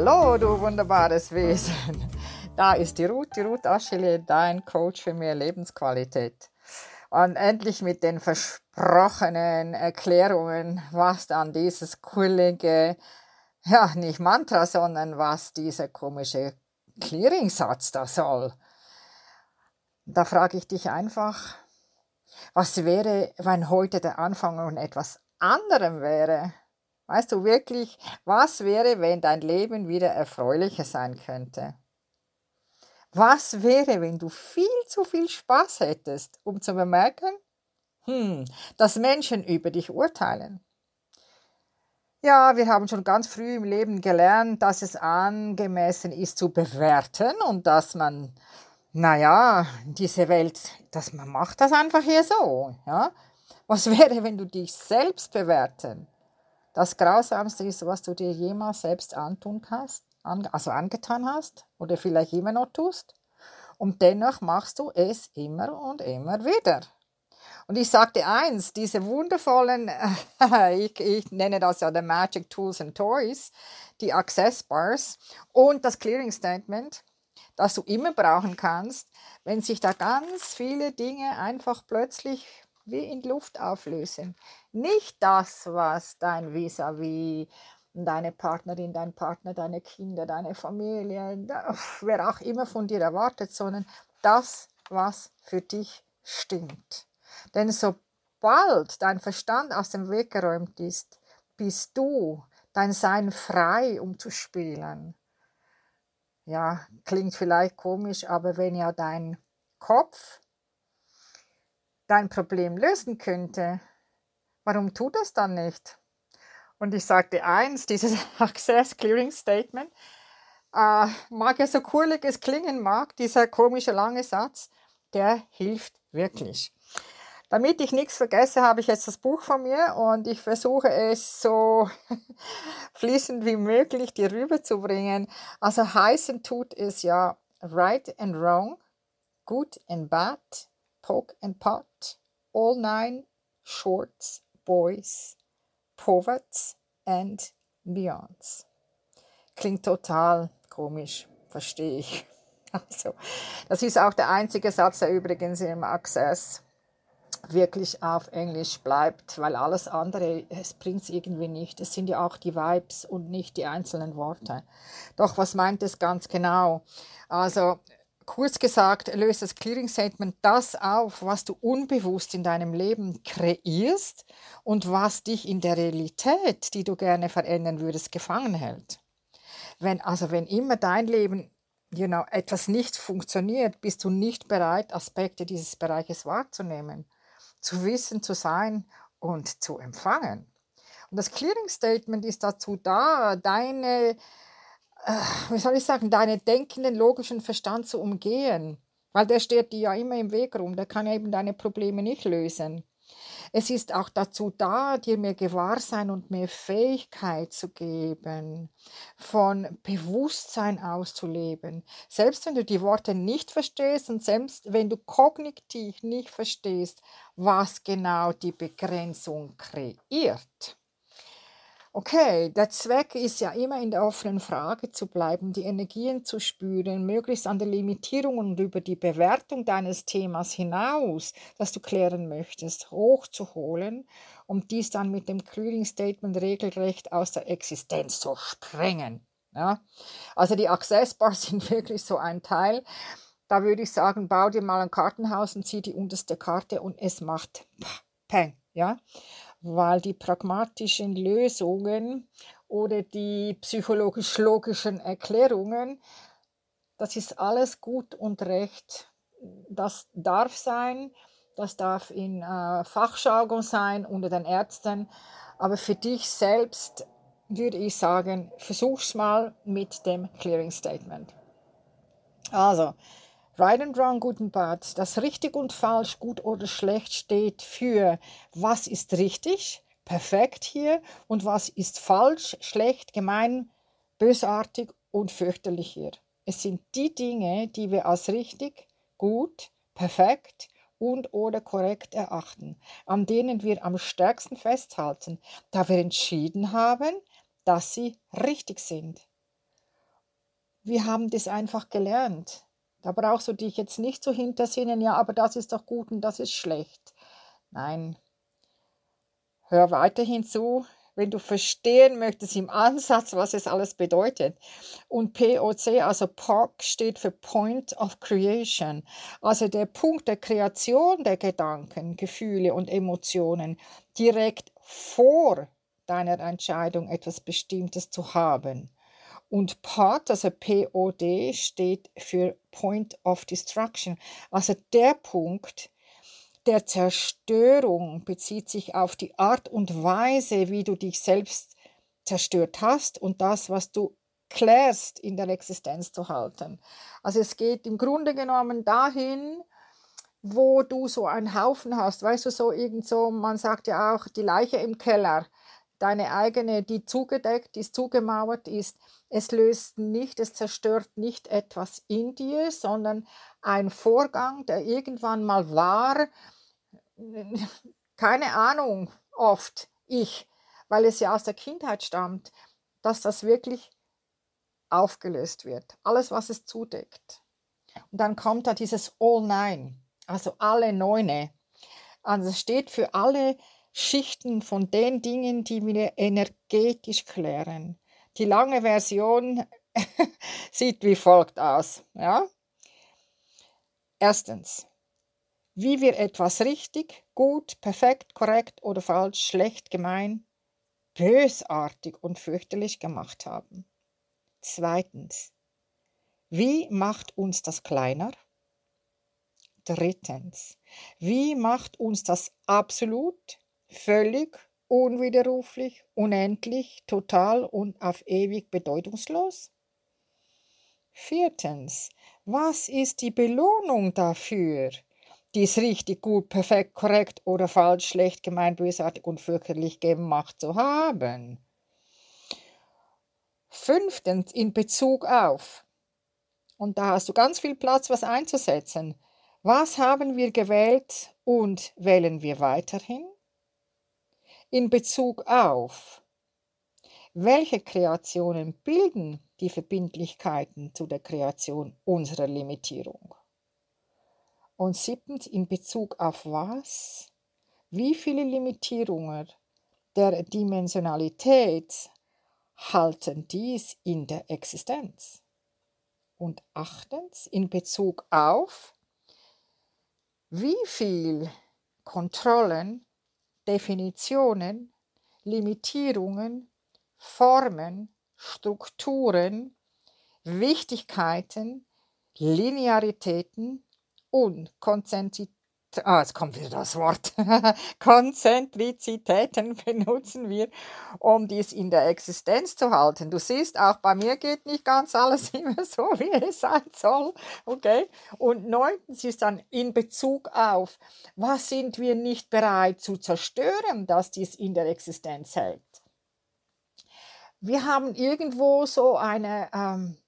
Hallo, du wunderbares Wesen. Da ist die Ruth, die Ruth Aschele, dein Coach für mehr Lebensqualität. Und endlich mit den versprochenen Erklärungen, was dann dieses kullige, ja, nicht Mantra, sondern was dieser komische Clearing-Satz da soll. Da frage ich dich einfach, was wäre, wenn heute der Anfang von etwas anderem wäre? Weißt du wirklich, was wäre, wenn dein Leben wieder erfreulicher sein könnte? Was wäre, wenn du viel zu viel Spaß hättest, um zu bemerken, hm, dass Menschen über dich urteilen? Ja, wir haben schon ganz früh im Leben gelernt, dass es angemessen ist zu bewerten und dass man, naja, diese Welt, dass man macht das einfach hier so. Ja? Was wäre, wenn du dich selbst bewerten das Grausamste ist, was du dir jemals selbst antun hast, also angetan hast oder vielleicht immer noch tust. Und dennoch machst du es immer und immer wieder. Und ich sagte eins, diese wundervollen, ich, ich nenne das ja die Magic Tools and Toys, die Access Bars und das Clearing Statement, das du immer brauchen kannst, wenn sich da ganz viele Dinge einfach plötzlich wie in Luft auflösen. Nicht das, was dein Vis-à-vis, deine Partnerin, dein Partner, deine Kinder, deine Familie, wer auch immer von dir erwartet, sondern das, was für dich stimmt. Denn sobald dein Verstand aus dem Weg geräumt ist, bist du dein Sein frei, um zu spielen. Ja, klingt vielleicht komisch, aber wenn ja dein Kopf dein Problem lösen könnte, warum tut es dann nicht? Und ich sagte eins, dieses Access Clearing Statement, äh, mag ja so kurlig es klingen mag, dieser komische lange Satz, der hilft wirklich. Damit ich nichts vergesse, habe ich jetzt das Buch von mir und ich versuche es so fließend wie möglich dir rüberzubringen. Also heißen tut es ja right and wrong, good and bad, poke and pot, all nine shorts, boys, poverts and beyonds. Klingt total komisch, verstehe ich. Also, das ist auch der einzige Satz, der übrigens im Access wirklich auf Englisch bleibt, weil alles andere, es bringt es irgendwie nicht. Es sind ja auch die Vibes und nicht die einzelnen Worte. Doch was meint es ganz genau? Also Kurz gesagt, löst das Clearing Statement das auf, was du unbewusst in deinem Leben kreierst und was dich in der Realität, die du gerne verändern würdest, gefangen hält. Wenn also wenn immer dein Leben you know, etwas nicht funktioniert, bist du nicht bereit, Aspekte dieses Bereiches wahrzunehmen, zu wissen, zu sein und zu empfangen. Und das Clearing Statement ist dazu da, deine äh, wie soll ich sagen, deinen denkenden, logischen Verstand zu umgehen. Weil der steht dir ja immer im Weg rum, der kann eben deine Probleme nicht lösen. Es ist auch dazu da, dir mehr Gewahrsein und mehr Fähigkeit zu geben, von Bewusstsein auszuleben. Selbst wenn du die Worte nicht verstehst und selbst wenn du kognitiv nicht verstehst, was genau die Begrenzung kreiert. Okay, der Zweck ist ja immer in der offenen Frage zu bleiben, die Energien zu spüren, möglichst an der Limitierung und über die Bewertung deines Themas hinaus, das du klären möchtest, hochzuholen, um dies dann mit dem Clearing Statement regelrecht aus der Existenz zu sprengen. Ja? Also die Access Bars sind wirklich so ein Teil. Da würde ich sagen, bau dir mal ein Kartenhaus und zieh die unterste Karte und es macht Peng. Ja? Weil die pragmatischen Lösungen oder die psychologisch-logischen Erklärungen, das ist alles gut und recht. Das darf sein, das darf in äh, Fachjargon sein unter den Ärzten, aber für dich selbst würde ich sagen, versuch's mal mit dem Clearing Statement. Also, Right and Wrong, Good and Bad. Das richtig und falsch, gut oder schlecht steht für was ist richtig, perfekt hier und was ist falsch, schlecht, gemein, bösartig und fürchterlich hier. Es sind die Dinge, die wir als richtig, gut, perfekt und oder korrekt erachten, an denen wir am stärksten festhalten, da wir entschieden haben, dass sie richtig sind. wir haben das einfach gelernt. Da brauchst du dich jetzt nicht so hintersinnen, ja, aber das ist doch gut und das ist schlecht. Nein, hör weiterhin zu, wenn du verstehen möchtest im Ansatz, was es alles bedeutet. Und POC, also POC, steht für Point of Creation, also der Punkt der Kreation der Gedanken, Gefühle und Emotionen direkt vor deiner Entscheidung, etwas Bestimmtes zu haben. Und POD, also POD, steht für Point of Destruction, also der Punkt, der Zerstörung bezieht sich auf die Art und Weise, wie du dich selbst zerstört hast und das, was du klärst, in der Existenz zu halten. Also es geht im Grunde genommen dahin, wo du so einen Haufen hast, weißt du, so irgend so, man sagt ja auch, die Leiche im Keller, deine eigene, die zugedeckt ist, zugemauert ist. Es löst nicht, es zerstört nicht etwas in dir, sondern ein Vorgang, der irgendwann mal war, keine Ahnung, oft ich, weil es ja aus der Kindheit stammt, dass das wirklich aufgelöst wird. Alles, was es zudeckt. Und dann kommt da dieses All Nine, also alle Neune. Also es steht für alle Schichten von den Dingen, die wir energetisch klären. Die lange Version sieht wie folgt aus. Ja? Erstens, wie wir etwas richtig, gut, perfekt, korrekt oder falsch, schlecht, gemein, bösartig und fürchterlich gemacht haben. Zweitens, wie macht uns das kleiner? Drittens, wie macht uns das absolut, völlig, unwiderruflich, unendlich, total und auf ewig bedeutungslos? Viertens, was ist die Belohnung dafür? dies richtig, gut, perfekt, korrekt oder falsch, schlecht, gemein, bösartig und fürchterlich gemacht zu haben. Fünftens, in Bezug auf, und da hast du ganz viel Platz, was einzusetzen. Was haben wir gewählt und wählen wir weiterhin? In Bezug auf, welche Kreationen bilden die Verbindlichkeiten zu der Kreation unserer Limitierung? Und siebtens, in Bezug auf was? Wie viele Limitierungen der Dimensionalität halten dies in der Existenz? Und achtens, in Bezug auf wie viel Kontrollen, Definitionen, Limitierungen, Formen, Strukturen, Wichtigkeiten, Linearitäten, und Konzentrizität Ah, jetzt kommt wieder das Wort. Konzentrizitäten benutzen wir, um dies in der Existenz zu halten. Du siehst, auch bei mir geht nicht ganz alles immer so, wie es sein soll. Okay? Und neuntens ist dann in Bezug auf, was sind wir nicht bereit zu zerstören, dass dies in der Existenz hält. Wir haben irgendwo so eine, ähm,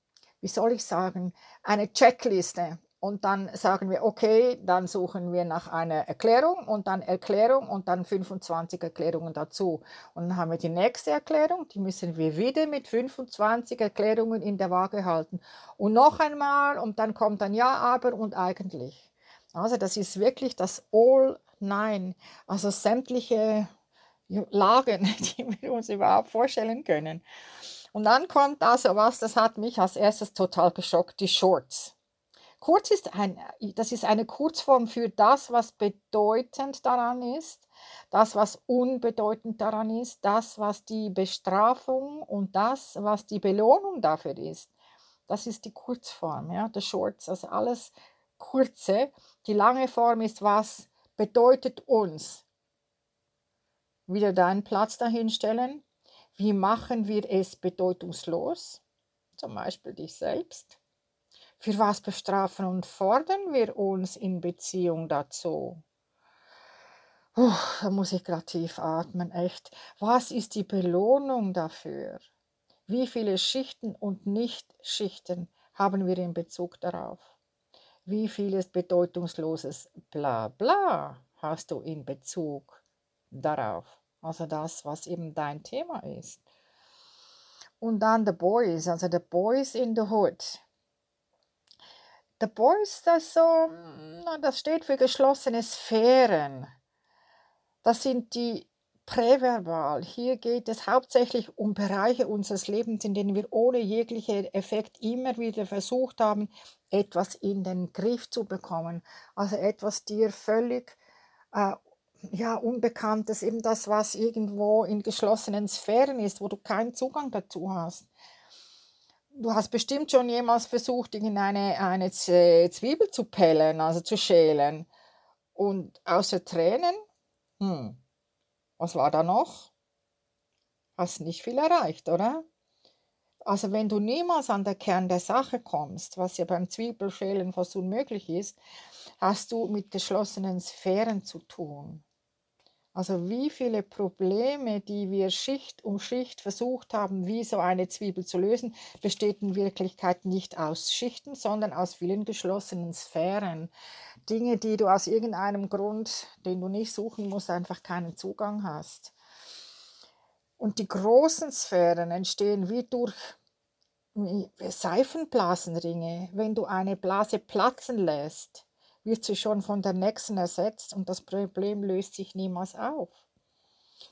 wie soll ich sagen, eine Checkliste und dann sagen wir, okay, dann suchen wir nach einer Erklärung und dann Erklärung und dann 25 Erklärungen dazu. Und dann haben wir die nächste Erklärung, die müssen wir wieder mit 25 Erklärungen in der Waage halten. Und noch einmal und dann kommt dann ja, aber und eigentlich. Also das ist wirklich das All Nein, also sämtliche Lagen, die wir uns überhaupt vorstellen können. Und dann kommt also was, das hat mich als erstes total geschockt, die Shorts. Kurz ist ein, das ist eine Kurzform für das, was bedeutend daran ist, das, was unbedeutend daran ist, das, was die Bestrafung und das, was die Belohnung dafür ist. Das ist die Kurzform, ja, der Shorts, also alles kurze. Die lange Form ist, was bedeutet uns. Wieder deinen Platz dahinstellen. Wie machen wir es bedeutungslos? Zum Beispiel dich selbst. Für was bestrafen und fordern wir uns in Beziehung dazu? Puh, da muss ich gerade tief atmen, echt. Was ist die Belohnung dafür? Wie viele Schichten und Nichtschichten haben wir in Bezug darauf? Wie vieles bedeutungsloses bla bla hast du in Bezug darauf? Also das, was eben dein Thema ist. Und dann The Boys, also The Boys in the Hood. The Boys, das so, das steht für geschlossene Sphären. Das sind die präverbal. Hier geht es hauptsächlich um Bereiche unseres Lebens, in denen wir ohne jeglichen Effekt immer wieder versucht haben, etwas in den Griff zu bekommen. Also etwas dir völlig äh, ja, Unbekanntes, eben das, was irgendwo in geschlossenen Sphären ist, wo du keinen Zugang dazu hast. Du hast bestimmt schon jemals versucht, irgendeine eine Zwiebel zu pellen, also zu schälen. Und außer Tränen, hm, was war da noch? Hast nicht viel erreicht, oder? Also wenn du niemals an der Kern der Sache kommst, was ja beim Zwiebelschälen fast unmöglich ist, hast du mit geschlossenen Sphären zu tun. Also wie viele Probleme, die wir Schicht um Schicht versucht haben, wie so eine Zwiebel zu lösen, besteht in Wirklichkeit nicht aus Schichten, sondern aus vielen geschlossenen Sphären. Dinge, die du aus irgendeinem Grund, den du nicht suchen musst, einfach keinen Zugang hast. Und die großen Sphären entstehen wie durch Seifenblasenringe. Wenn du eine Blase platzen lässt, wird sie schon von der nächsten ersetzt und das Problem löst sich niemals auf.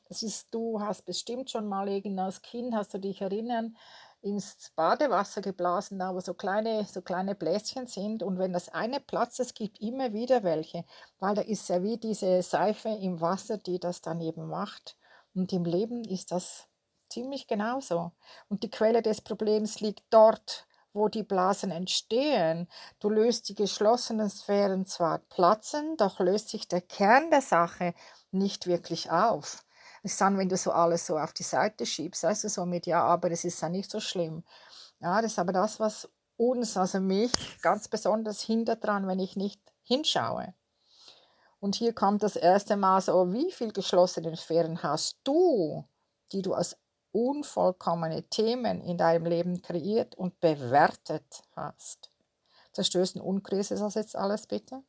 Das ist, du hast bestimmt schon mal als Kind, hast du dich erinnern, ins Badewasser geblasen, da wo so kleine, so kleine Bläschen sind. Und wenn das eine platzt, es gibt immer wieder welche, weil da ist ja wie diese Seife im Wasser, die das dann eben macht. Und im Leben ist das ziemlich genauso. Und die Quelle des Problems liegt dort, wo die Blasen entstehen. Du löst die geschlossenen Sphären zwar platzen, doch löst sich der Kern der Sache nicht wirklich auf. Es ist dann, wenn du so alles so auf die Seite schiebst, weißt du, so mit, ja, aber das ist ja nicht so schlimm. Ja, das ist aber das, was uns, also mich, ganz besonders hindert dran, wenn ich nicht hinschaue. Und hier kommt das erste Mal so, wie viel geschlossene Sphären hast du, die du als unvollkommene Themen in deinem Leben kreiert und bewertet hast. Zerstößt und Unkrise ist das jetzt alles bitte?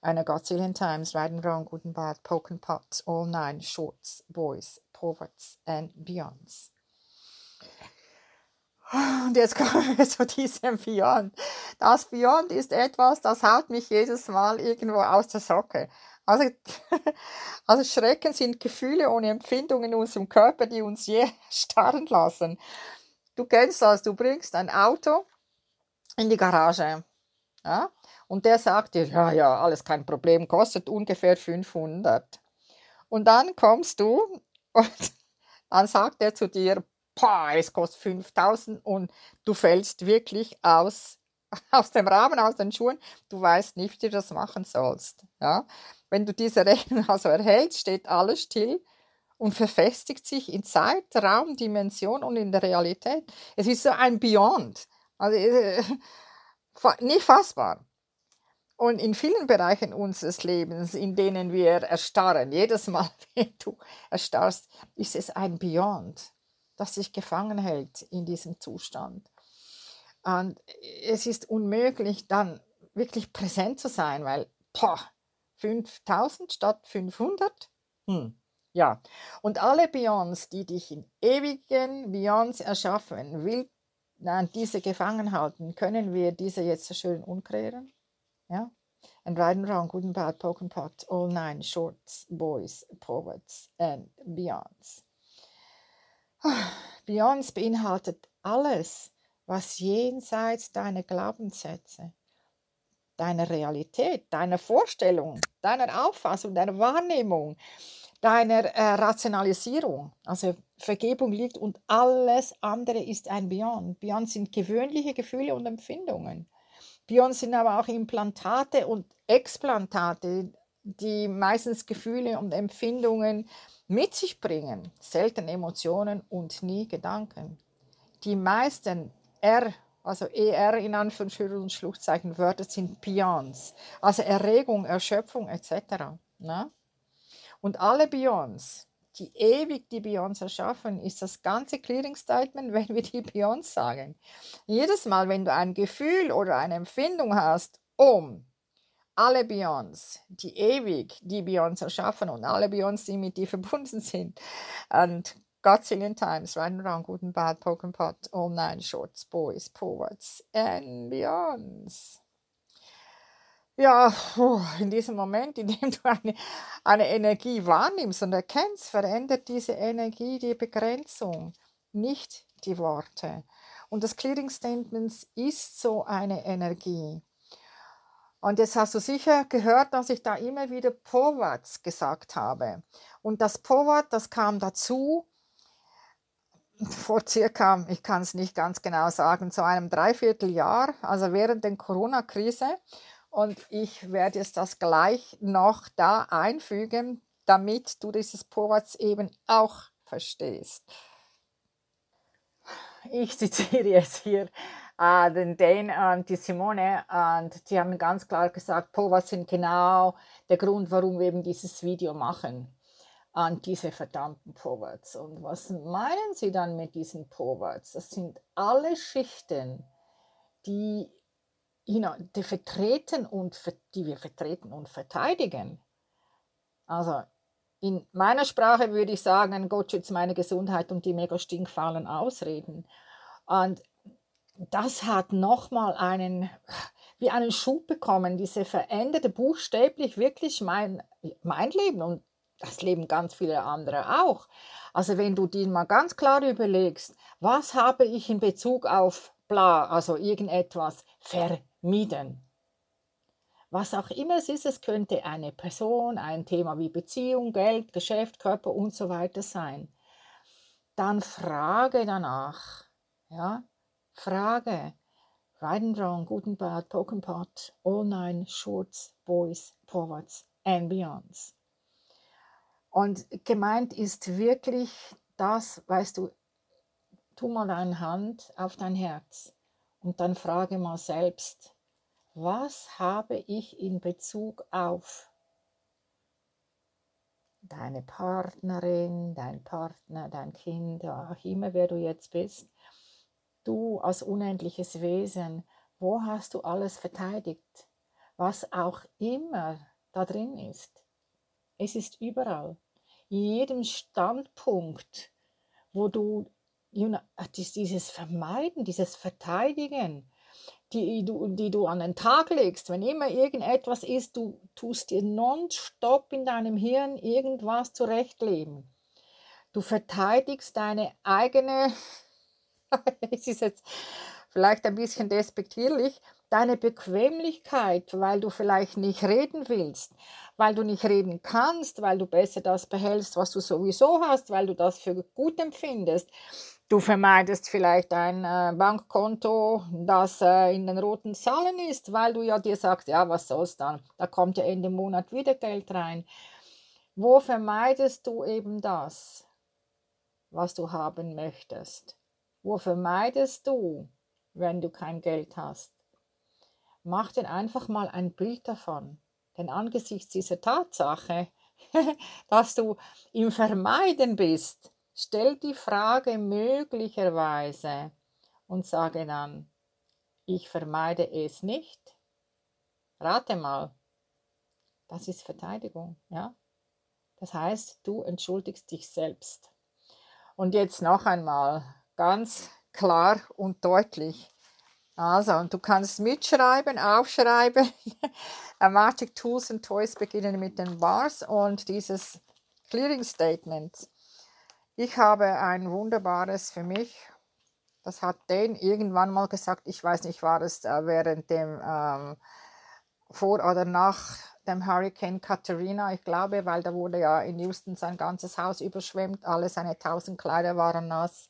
Eine Godzillion times, wrong, good and bad, poke and pots, all nine, shorts, boys, poverts and beyonds. Und jetzt kommen wir zu diesem Beyond. Das Beyond ist etwas, das haut mich jedes Mal irgendwo aus der Socke. Also, also Schrecken sind Gefühle und Empfindungen in unserem Körper, die uns je starren lassen. Du kennst das, du bringst ein Auto in die Garage. Ja? Und der sagt dir, ja, ja, alles kein Problem, kostet ungefähr 500. Und dann kommst du und dann sagt er zu dir, es kostet 5000 und du fällst wirklich aus, aus dem Rahmen, aus den Schuhen. Du weißt nicht, wie du das machen sollst. Ja? Wenn du diese Rechnung also erhältst, steht alles still und verfestigt sich in Zeit, Raum, Dimension und in der Realität. Es ist so ein Beyond. Also äh, nicht fassbar. Und in vielen Bereichen unseres Lebens, in denen wir erstarren, jedes Mal, wenn du erstarrst, ist es ein Beyond, das sich gefangen hält in diesem Zustand. Und es ist unmöglich, dann wirklich präsent zu sein, weil, boah, 5000 statt 500? Hm. Ja, und alle Beyonds, die dich in ewigen Beyonds erschaffen, will nein, diese gefangen halten, können wir diese jetzt so schön unkreieren? Ja? And right and wrong, good and bad, poke and pot, all nine, shorts, boys, poets and beyonds. Beyonds beinhaltet alles, was jenseits deiner Glaubenssätze, deiner Realität, deiner Vorstellung, deiner Auffassung, deiner Wahrnehmung, deiner äh, Rationalisierung. Also Vergebung liegt und alles andere ist ein Beyond. Beyond sind gewöhnliche Gefühle und Empfindungen. Beyond sind aber auch Implantate und Explantate, die meistens Gefühle und Empfindungen mit sich bringen, selten Emotionen und nie Gedanken. Die meisten R also ER in Anführungsstrichen und Schluchzeichen Wörter sind Beyonds, also Erregung, Erschöpfung etc. Ne? Und alle Beyonds, die ewig die Beyonds erschaffen, ist das ganze Clearing Statement, wenn wir die Beyonds sagen. Jedes Mal, wenn du ein Gefühl oder eine Empfindung hast, um alle Beyonds, die ewig die Beyonds erschaffen und alle Beyonds, die mit dir verbunden sind, und Godzillion times, right and wrong, good and bad, poke and pot, all nine shorts, boys, forwards and beyonds. Ja, in diesem Moment, in dem du eine, eine Energie wahrnimmst und erkennst, verändert diese Energie die Begrenzung, nicht die Worte. Und das Clearing Statements ist so eine Energie. Und jetzt hast du sicher gehört, dass ich da immer wieder Vorwärts gesagt habe. Und das Vorwärts, das kam dazu vor circa, ich kann es nicht ganz genau sagen, zu einem Dreivierteljahr, also während der Corona-Krise. Und ich werde jetzt das gleich noch da einfügen, damit du dieses Vorwärts eben auch verstehst. Ich zitiere jetzt hier äh, den Dane und die Simone und die haben ganz klar gesagt, Povats sind genau der Grund, warum wir eben dieses Video machen an diese verdammten Povats. Und was meinen sie dann mit diesen Povats? Das sind alle Schichten, die die vertreten und die wir vertreten und verteidigen. Also in meiner Sprache würde ich sagen, Gott schützt meine Gesundheit und die mega stinkfaulen Ausreden. Und das hat nochmal einen, wie einen Schub bekommen, diese veränderte buchstäblich wirklich mein, mein Leben und das Leben ganz viele andere auch. Also wenn du dir mal ganz klar überlegst, was habe ich in Bezug auf bla, also irgendetwas vermieden. Was auch immer es ist, es könnte eine Person, ein Thema wie Beziehung, Geld, Geschäft, Körper und so weiter sein. Dann frage danach. Ja, frage. Right and wrong, good and bad, pot, all nine, shorts, boys, forwards and beyonds. Und gemeint ist wirklich das, weißt du, tu mal deine Hand auf dein Herz und dann frage mal selbst, was habe ich in Bezug auf deine Partnerin, dein Partner, dein Kind, auch immer wer du jetzt bist, du als unendliches Wesen, wo hast du alles verteidigt? Was auch immer da drin ist. Es ist überall. Jedem Standpunkt, wo du dieses Vermeiden, dieses Verteidigen, die du, die du an den Tag legst, wenn immer irgendetwas ist, du tust dir nonstop in deinem Hirn irgendwas zurechtleben. Du verteidigst deine eigene, es ist jetzt vielleicht ein bisschen despektierlich, deine Bequemlichkeit, weil du vielleicht nicht reden willst, weil du nicht reden kannst, weil du besser das behältst, was du sowieso hast, weil du das für gut empfindest. Du vermeidest vielleicht ein äh, Bankkonto, das äh, in den roten Zahlen ist, weil du ja dir sagst, ja, was soll's dann? Da kommt ja Ende Monat wieder Geld rein. Wo vermeidest du eben das, was du haben möchtest? Wo vermeidest du, wenn du kein Geld hast? Mach dir einfach mal ein Bild davon. Denn angesichts dieser Tatsache, dass du im Vermeiden bist, Stell die Frage möglicherweise und sage dann, ich vermeide es nicht. Rate mal. Das ist Verteidigung, ja? Das heißt, du entschuldigst dich selbst. Und jetzt noch einmal ganz klar und deutlich. Also, und du kannst mitschreiben, aufschreiben. Magic Tools and Toys beginnen mit den Bars und dieses Clearing Statement ich habe ein wunderbares für mich. Das hat Dan irgendwann mal gesagt. Ich weiß nicht, war es äh, während dem ähm, vor oder nach dem Hurricane Katrina, ich glaube, weil da wurde ja in Houston sein ganzes Haus überschwemmt, alle seine tausend Kleider waren nass.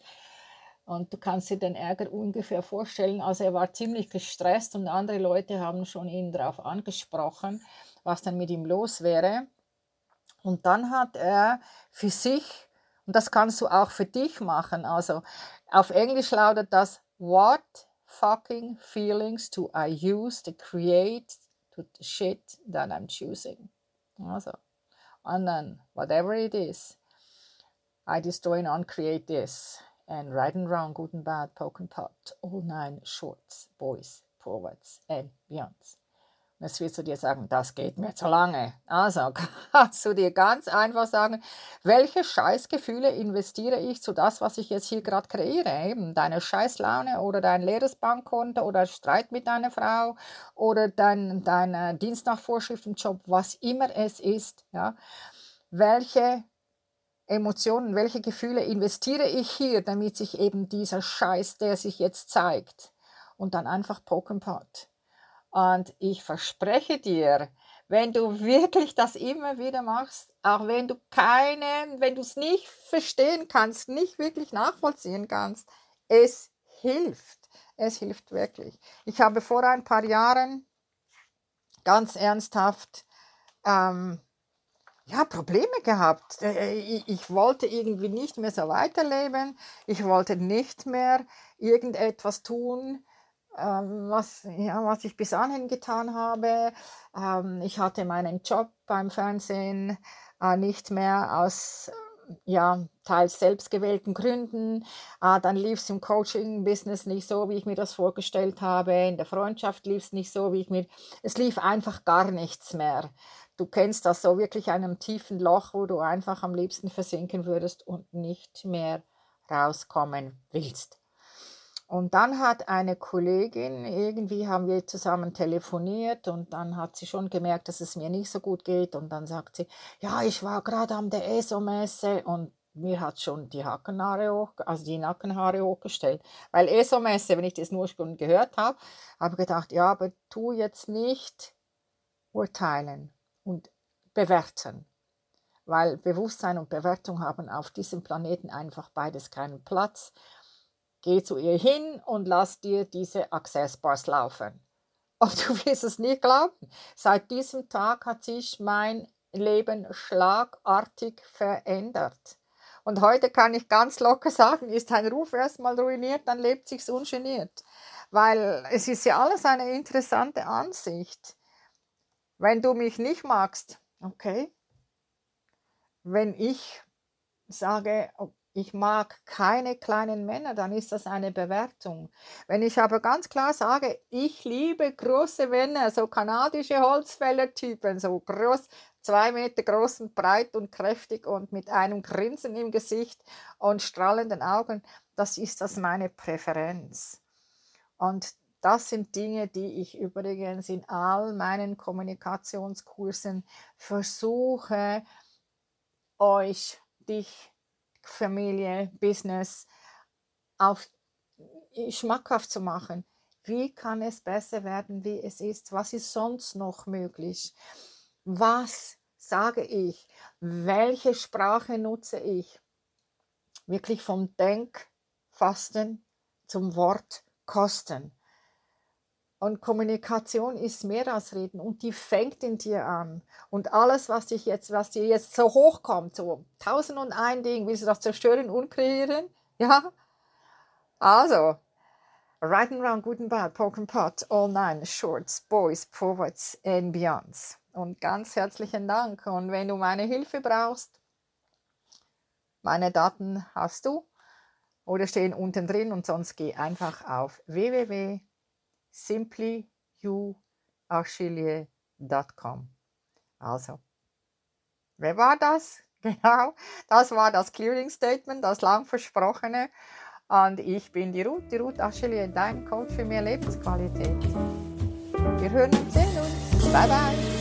Und du kannst dir den Ärger ungefähr vorstellen. Also er war ziemlich gestresst und andere Leute haben schon ihn darauf angesprochen, was dann mit ihm los wäre. Und dann hat er für sich und das kannst du auch für dich machen. Also auf Englisch lautet das What fucking feelings do I use to create to the shit that I'm choosing? Also, and then whatever it is, I destroy and uncreate this. And and wrong, good and bad, poke and pot, all nine shorts, boys, forwards, and beyonds. Jetzt wirst du dir sagen, das geht mir zu lange. Also kannst du dir ganz einfach sagen, welche Scheißgefühle investiere ich zu das, was ich jetzt hier gerade kreiere? Eben deine Scheißlaune oder dein leeres Bankkonto oder Streit mit deiner Frau oder dein, dein Dienst nach Vorschriftenjob, was immer es ist. Ja? Welche Emotionen, welche Gefühle investiere ich hier, damit sich eben dieser Scheiß, der sich jetzt zeigt, und dann einfach Poken Pot. Und ich verspreche dir, wenn du wirklich das immer wieder machst, auch wenn du keine, wenn du es nicht verstehen kannst, nicht wirklich nachvollziehen kannst, es hilft. Es hilft wirklich. Ich habe vor ein paar Jahren ganz ernsthaft ähm, ja, Probleme gehabt. Äh, ich wollte irgendwie nicht mehr so weiterleben. Ich wollte nicht mehr irgendetwas tun, ähm, was, ja, was ich bis anhin getan habe. Ähm, ich hatte meinen Job beim Fernsehen äh, nicht mehr aus ja, teils selbstgewählten Gründen. Äh, dann lief es im Coaching-Business nicht so, wie ich mir das vorgestellt habe. In der Freundschaft lief es nicht so, wie ich mir. Es lief einfach gar nichts mehr. Du kennst das so wirklich einem tiefen Loch, wo du einfach am liebsten versinken würdest und nicht mehr rauskommen willst. Und dann hat eine Kollegin, irgendwie haben wir zusammen telefoniert und dann hat sie schon gemerkt, dass es mir nicht so gut geht. Und dann sagt sie, ja, ich war gerade am der ESO-Messe und mir hat schon die Hackenhaare hoch, also die Nackenhaare hochgestellt. Weil ESO-Messe, wenn ich das nur schon gehört habe, habe gedacht, ja, aber tu jetzt nicht urteilen und bewerten. Weil Bewusstsein und Bewertung haben auf diesem Planeten einfach beides keinen Platz. Geh zu ihr hin und lass dir diese Access Bars laufen. Und du wirst es nicht glauben. Seit diesem Tag hat sich mein Leben schlagartig verändert. Und heute kann ich ganz locker sagen, ist ein Ruf erstmal ruiniert, dann lebt sich's ungeniert. Weil es ist ja alles eine interessante Ansicht. Wenn du mich nicht magst, okay. Wenn ich sage, ich mag keine kleinen Männer, dann ist das eine Bewertung. Wenn ich aber ganz klar sage, ich liebe große Männer, so kanadische Holzfällertypen, so groß, zwei Meter groß und breit und kräftig und mit einem Grinsen im Gesicht und strahlenden Augen, das ist das meine Präferenz. Und das sind Dinge, die ich übrigens in all meinen Kommunikationskursen versuche, euch, dich Familie, Business auf schmackhaft zu machen. Wie kann es besser werden, wie es ist? Was ist sonst noch möglich? Was sage ich? Welche Sprache nutze ich? Wirklich vom Denkfasten zum Wort Kosten. Und Kommunikation ist mehr als Reden und die fängt in dir an. Und alles, was dich jetzt, was dir jetzt so hochkommt, so tausend und ein Ding, willst du das zerstören und kreieren? Ja? Also, right and round, good and bad, poke and pot, all nine, shorts, boys, forwards and beyonds. Und ganz herzlichen Dank. Und wenn du meine Hilfe brauchst, meine Daten hast du oder stehen unten drin und sonst geh einfach auf www simplyyouarchilie.com. Also, wer war das? Genau, das war das Clearing Statement, das lang versprochene. Und ich bin die Ruth, die Ruth Achillier, dein Coach für mehr Lebensqualität. Wir hören und sehen uns. Bye bye.